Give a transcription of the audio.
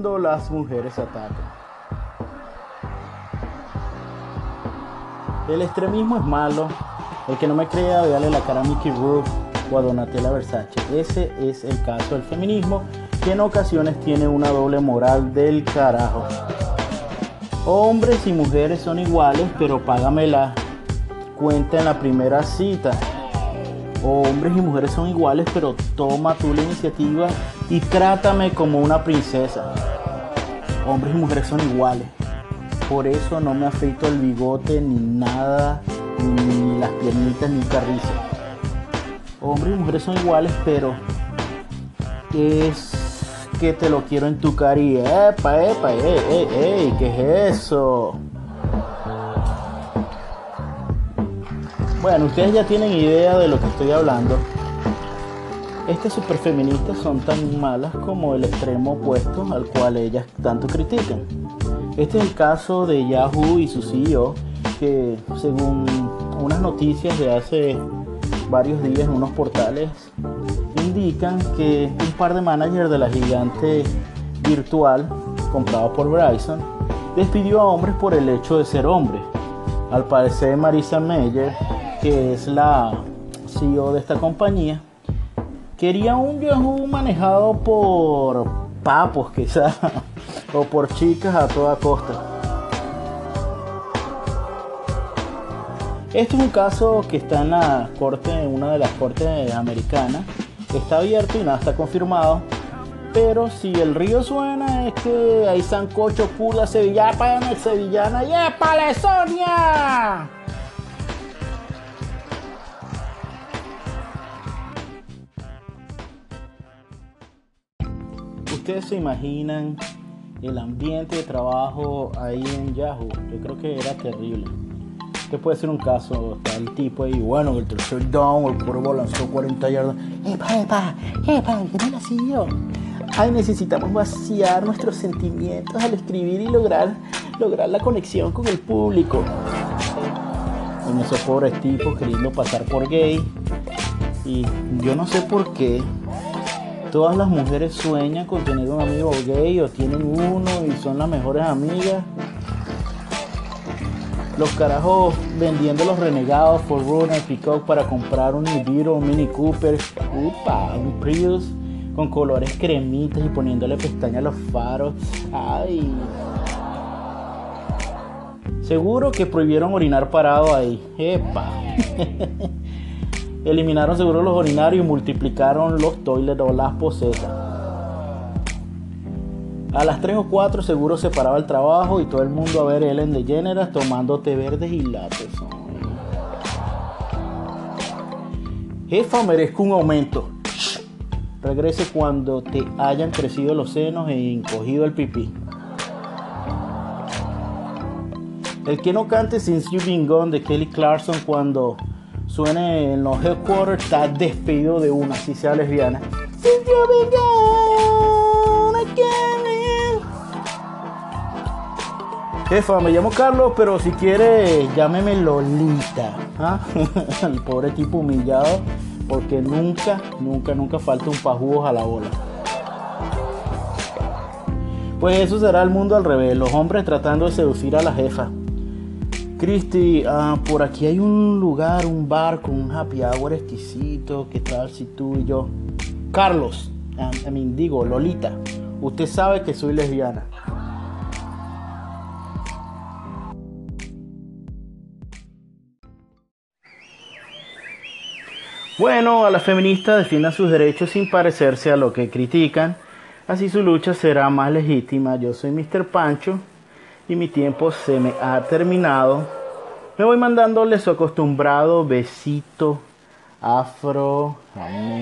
las mujeres atacan. El extremismo es malo. El que no me crea, véale la cara a Mickey Rourke o a Donatella Versace. Ese es el caso del feminismo, que en ocasiones tiene una doble moral del carajo. Hombres y mujeres son iguales, pero págame la cuenta en la primera cita. Hombres y mujeres son iguales, pero toma tú la iniciativa y trátame como una princesa. Hombres y mujeres son iguales. Por eso no me afeito el bigote ni nada, ni las piernitas ni carrizo. Hombres y mujeres son iguales, pero es que te lo quiero en tu cari. Epa, epa, ey, ey, ey, ¿qué es eso? Bueno, ustedes ya tienen idea de lo que estoy hablando. Estas superfeministas son tan malas como el extremo opuesto al cual ellas tanto critican. Este es el caso de Yahoo y su CEO, que según unas noticias de hace varios días en unos portales, indican que un par de managers de la gigante virtual, comprado por Verizon, despidió a hombres por el hecho de ser hombres. Al parecer Marisa Meyer, que es la CEO de esta compañía, quería un Yahoo manejado por papos quizás, o por chicas a toda costa. Este es un caso que está en la corte, una de las cortes americanas. Está abierto y nada está confirmado. Pero si el río suena es que hay sancocho, pula, sevillana, sevillana y ¡Épale, Sonia! Ustedes se imaginan el ambiente de trabajo ahí en Yahoo. Yo creo que era terrible. Este puede ser un caso, está el tipo ahí, bueno, el tercer down, el cuervo lanzó 40 yardas. ¡Epa, epa! ¡Epa! ¿Qué la siguió? Ay, necesitamos vaciar nuestros sentimientos al escribir y lograr, lograr la conexión con el público. Con esos pobres tipos queriendo pasar por gay. Y yo no sé por qué todas las mujeres sueñan con tener un amigo gay o tienen uno y son las mejores amigas. Los carajos vendiendo los renegados Forerunner, Peacock para comprar un Nibiru, un Mini Cooper, upa, un Prius con colores cremitas y poniéndole pestañas a los faros. Ay. Seguro que prohibieron orinar parado ahí. Epa. Eliminaron seguro los orinarios y multiplicaron los toilets o las posetas. A las 3 o 4 seguro se paraba el trabajo y todo el mundo a ver Ellen DeGeneres tomando té verdes y lates. Jefa, merezco un aumento. Regrese cuando te hayan crecido los senos e encogido el pipí. El que no cante Since You've Been Gone de Kelly Clarkson cuando suene en los headquarters está despedido de una, si sea lesbiana. Jefa, me llamo Carlos, pero si quiere, llámeme Lolita. ¿ah? El pobre tipo humillado, porque nunca, nunca, nunca falta un pajugos a la bola. Pues eso será el mundo al revés, los hombres tratando de seducir a la jefa. Cristi, ah, por aquí hay un lugar, un bar con un happy hour exquisito. ¿Qué tal si tú y yo? Carlos, ah, me digo, Lolita, usted sabe que soy lesbiana. Bueno, a las feministas defiendan sus derechos sin parecerse a lo que critican. Así su lucha será más legítima. Yo soy Mr. Pancho y mi tiempo se me ha terminado. Me voy mandándole su acostumbrado besito afroamericano.